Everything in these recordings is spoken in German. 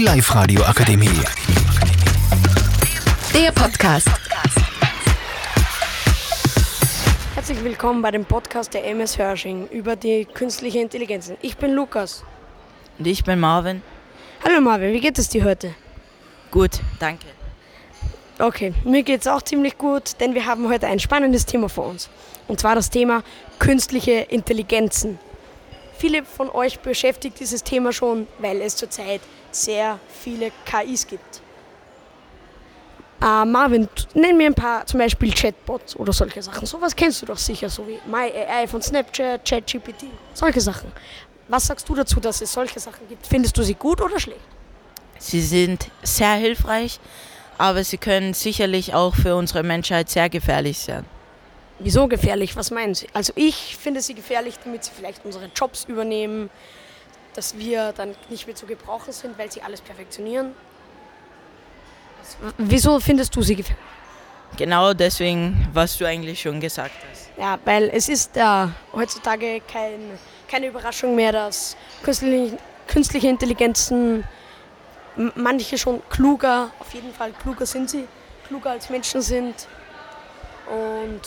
Die Live-Radio Akademie. Der Podcast. Herzlich willkommen bei dem Podcast der MS Hörsching über die künstliche Intelligenz. Ich bin Lukas. Und ich bin Marvin. Hallo Marvin, wie geht es dir heute? Gut, danke. Okay, mir geht es auch ziemlich gut, denn wir haben heute ein spannendes Thema vor uns. Und zwar das Thema künstliche Intelligenzen. Viele von euch beschäftigt dieses Thema schon, weil es zurzeit sehr viele KIs gibt. Äh, Marvin, nenn mir ein paar, zum Beispiel Chatbots oder solche Sachen. Sowas kennst du doch sicher, so wie MyAI von Snapchat, ChatGPT, solche Sachen. Was sagst du dazu, dass es solche Sachen gibt? Findest du sie gut oder schlecht? Sie sind sehr hilfreich, aber sie können sicherlich auch für unsere Menschheit sehr gefährlich sein. Wieso gefährlich? Was meinen Sie? Also ich finde sie gefährlich, damit sie vielleicht unsere Jobs übernehmen, dass wir dann nicht mehr zu gebrauchen sind, weil sie alles perfektionieren. Wieso findest du sie gefährlich? Genau deswegen, was du eigentlich schon gesagt hast. Ja, weil es ist äh, heutzutage kein, keine Überraschung mehr, dass künstliche, künstliche Intelligenzen manche schon kluger, auf jeden Fall kluger sind sie, kluger als Menschen sind. Und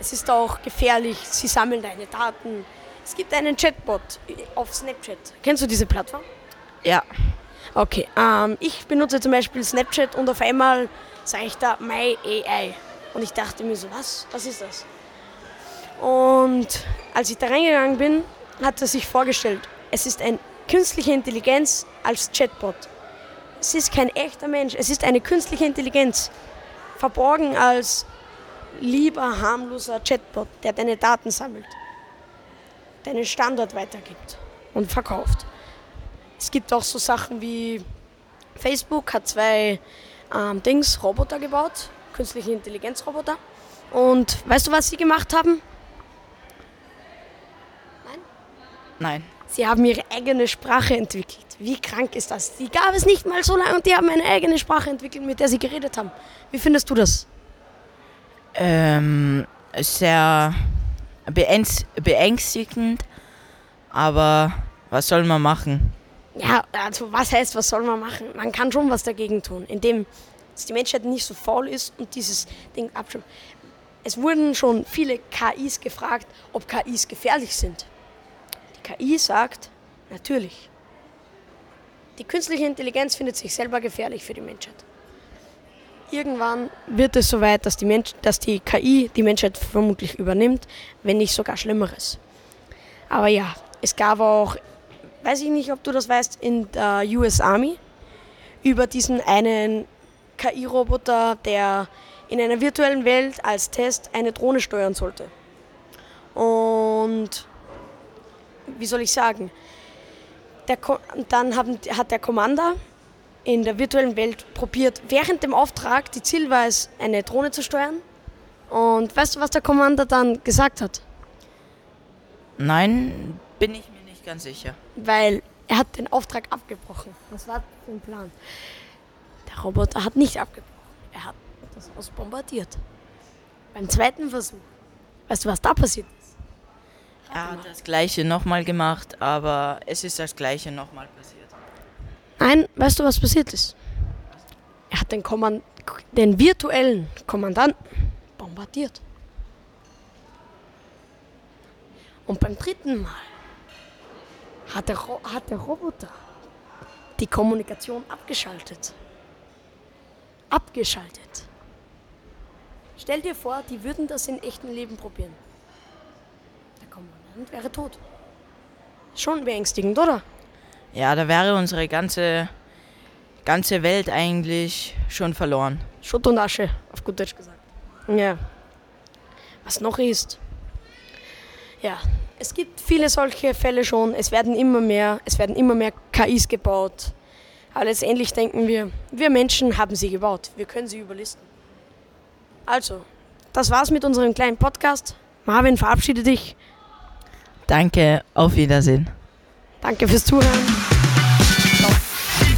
es ist auch gefährlich, sie sammeln deine Daten. Es gibt einen Chatbot auf Snapchat. Kennst du diese Plattform? Ja, Okay, ähm, ich benutze zum Beispiel Snapchat und auf einmal sage ich da My AI. Und ich dachte mir so, was? Was ist das? Und als ich da reingegangen bin, hat er sich vorgestellt, es ist eine künstliche Intelligenz als Chatbot. Es ist kein echter Mensch, es ist eine künstliche Intelligenz. Verborgen als lieber, harmloser Chatbot, der deine Daten sammelt, deinen Standort weitergibt und verkauft. Es gibt auch so Sachen wie Facebook hat zwei ähm, Dings, Roboter gebaut, künstliche Intelligenzroboter. Und weißt du, was sie gemacht haben? nein. Sie haben ihre eigene Sprache entwickelt. Wie krank ist das? Die gab es nicht mal so lange und die haben eine eigene Sprache entwickelt, mit der sie geredet haben. Wie findest du das? Ähm, sehr beängstigend, aber was soll man machen? Ja, also was heißt, was soll man machen? Man kann schon was dagegen tun, indem die Menschheit nicht so faul ist und dieses Ding abstimmt. Es wurden schon viele KIs gefragt, ob KIs gefährlich sind. Die KI sagt, natürlich. Die künstliche Intelligenz findet sich selber gefährlich für die Menschheit. Irgendwann wird es soweit, dass die, Mensch, dass die KI die Menschheit vermutlich übernimmt, wenn nicht sogar Schlimmeres. Aber ja, es gab auch weiß ich nicht, ob du das weißt, in der US Army über diesen einen KI-Roboter, der in einer virtuellen Welt als Test eine Drohne steuern sollte. Und wie soll ich sagen? Der dann haben, hat der Commander in der virtuellen Welt probiert, während dem Auftrag, die Ziel war es, eine Drohne zu steuern. Und weißt du, was der Commander dann gesagt hat? Nein, bin ich mir nicht ganz sicher. weil er hat den Auftrag abgebrochen. Was war sein Plan? Der Roboter hat nicht abgebrochen. Er hat das Haus bombardiert. Beim zweiten Versuch. Weißt du, was da passiert ist? Er hat das gleiche nochmal gemacht, aber es ist das gleiche nochmal passiert. Nein, weißt du, was passiert ist? Er hat den, Kommand den virtuellen Kommandanten bombardiert. Und beim dritten Mal hat der, Ro hat der Roboter die Kommunikation abgeschaltet. Abgeschaltet. Stell dir vor, die würden das in echtem Leben probieren. Der Kommandant wäre tot. Schon beängstigend, oder? Ja, da wäre unsere ganze, ganze Welt eigentlich schon verloren. Schutt und Asche, auf gut Deutsch gesagt. Ja. Was noch ist. Ja, es gibt viele solche Fälle schon. Es werden immer mehr, es werden immer mehr KIs gebaut. Aber letztendlich denken wir, wir Menschen haben sie gebaut. Wir können sie überlisten. Also, das war's mit unserem kleinen Podcast. Marvin, verabschiede dich. Danke, auf Wiedersehen. Danke fürs Zuhören.